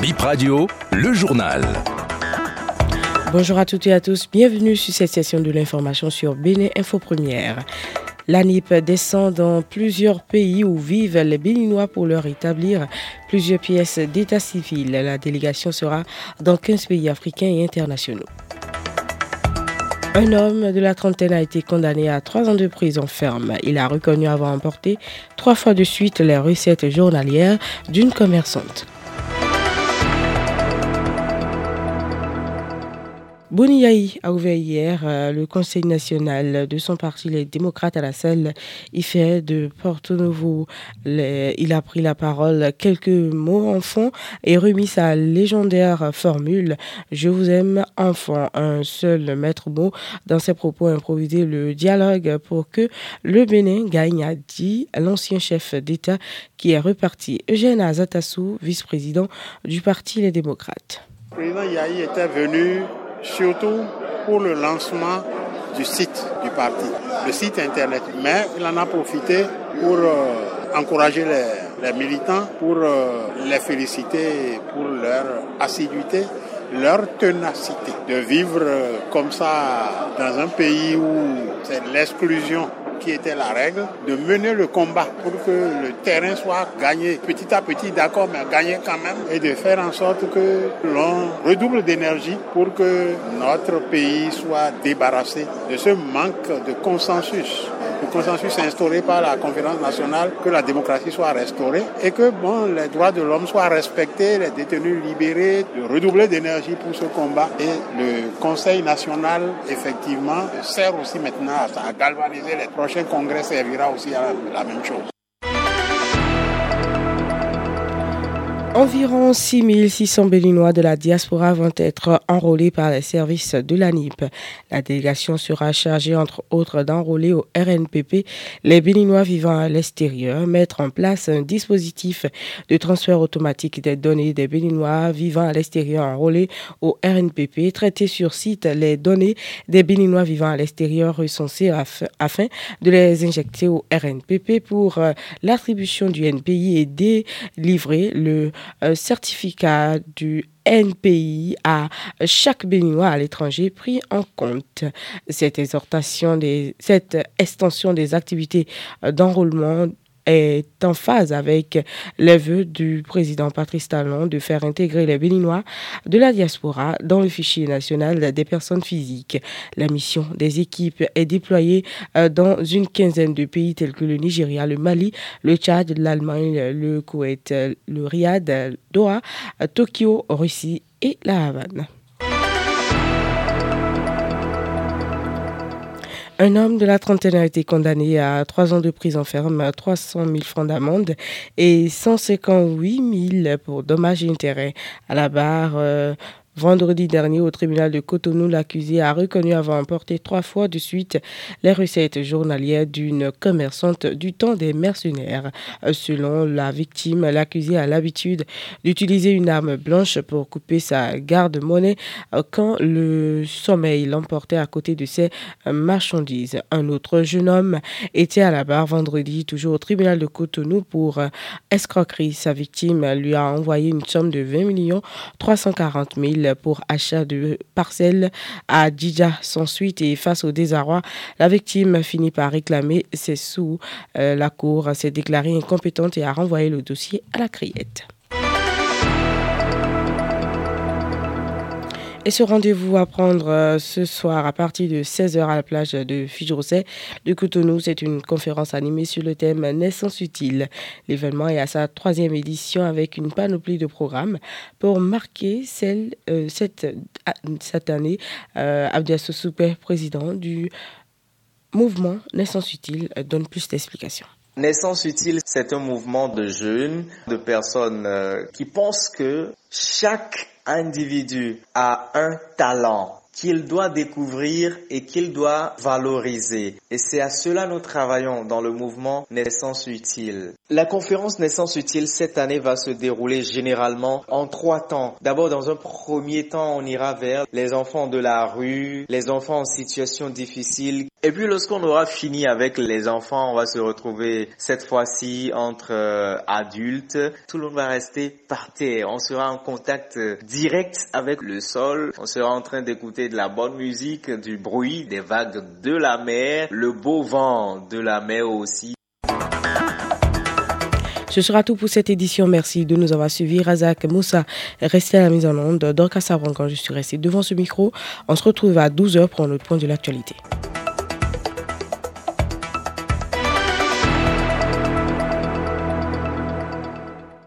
Bip Radio, le journal. Bonjour à toutes et à tous, bienvenue sur cette session de l'information sur Bénin Info Première. L'ANIP descend dans plusieurs pays où vivent les Béninois pour leur établir plusieurs pièces d'état civil. La délégation sera dans 15 pays africains et internationaux. Un homme de la trentaine a été condamné à trois ans de prison ferme. Il a reconnu avoir emporté trois fois de suite les recettes journalières d'une commerçante. Boniaï a ouvert hier euh, le Conseil national de son parti, les démocrates à la salle fait de Porto Novo. il a pris la parole, quelques mots en fond et remis sa légendaire formule Je vous aime, enfant. Un seul maître mot dans ses propos improvisés le dialogue pour que le Bénin gagne, a dit l'ancien chef d'État qui est reparti. Eugène Azatassou, vice-président du parti Les démocrates. Président Yahi était venu surtout pour le lancement du site du parti, le site internet. Mais il en a profité pour euh, encourager les, militants, pour euh, les féliciter pour leur assiduité, leur ténacité de vivre euh, comme ça dans un pays où c'est l'exclusion qui était la règle, de mener le combat pour que le terrain soit gagné. Petit à petit, d'accord, mais gagné quand même, et de faire en sorte que l'on redouble d'énergie pour que notre pays soit débarrassé de ce manque de consensus le consensus instauré par la conférence nationale, que la démocratie soit restaurée et que bon, les droits de l'homme soient respectés, les détenus libérés, de redoubler d'énergie pour ce combat. Et le Conseil national, effectivement, sert aussi maintenant à, galvaniser les prochains congrès, servira aussi à la même chose. Environ 6600 Béninois de la diaspora vont être enrôlés par les services de l'ANIP. La délégation sera chargée, entre autres, d'enrôler au RNPP les Béninois vivant à l'extérieur, mettre en place un dispositif de transfert automatique des données des Béninois vivant à l'extérieur enrôlés au RNPP, traiter sur site les données des Béninois vivant à l'extérieur recensées afin de les injecter au RNPP pour euh, l'attribution du NPI et délivrer le euh, certificat du NPI à chaque Béninois à l'étranger pris en compte. Cette exhortation cette extension des activités d'enrôlement est en phase avec les vœux du président Patrice Talon de faire intégrer les Béninois de la diaspora dans le fichier national des personnes physiques. La mission des équipes est déployée euh, dans une quinzaine de pays tels que le Nigeria, le Mali, le Tchad, l'Allemagne, le Koweït, le Riyad, Doha, Tokyo, Russie et la Havane. Un homme de la trentaine a été condamné à trois ans de prison ferme, 300 000 francs d'amende et 158 000 pour dommages et intérêts à la barre. Euh, Vendredi dernier, au tribunal de Cotonou, l'accusé a reconnu avoir emporté trois fois de suite les recettes journalières d'une commerçante du temps des mercenaires. Selon la victime, l'accusé a l'habitude d'utiliser une arme blanche pour couper sa garde-monnaie quand le sommeil l'emportait à côté de ses marchandises. Un autre jeune homme était à la barre vendredi, toujours au tribunal de Cotonou pour escroquerie. Sa victime lui a envoyé une somme de 20 millions 340 000 pour achat de parcelles à Djidja sans suite et face au désarroi, la victime finit par réclamer ses sous. Euh, la Cour s'est déclarée incompétente et a renvoyé le dossier à la criette. Et ce rendez-vous à prendre euh, ce soir à partir de 16h à la plage de Fidjrosset de Cotonou. C'est une conférence animée sur le thème Naissance utile. L'événement est à sa troisième édition avec une panoplie de programmes pour marquer celle, euh, cette, ah, cette année. Euh, président du mouvement Naissance utile, donne plus d'explications. Naissance utile, c'est un mouvement de jeunes, de personnes qui pensent que chaque individu a un talent qu'il doit découvrir et qu'il doit valoriser. Et c'est à cela nous travaillons dans le mouvement Naissance Utile. La conférence Naissance Utile cette année va se dérouler généralement en trois temps. D'abord, dans un premier temps, on ira vers les enfants de la rue, les enfants en situation difficile. Et puis lorsqu'on aura fini avec les enfants, on va se retrouver cette fois-ci entre euh, adultes. Tout le monde va rester par terre. On sera en contact euh, direct avec le sol. On sera en train d'écouter de la bonne musique, du bruit, des vagues de la mer, le beau vent de la mer aussi. Ce sera tout pour cette édition. Merci de nous avoir suivis. Razak Moussa restez à la mise en onde. Dorcas quand je suis resté devant ce micro. On se retrouve à 12h pour notre point de l'actualité.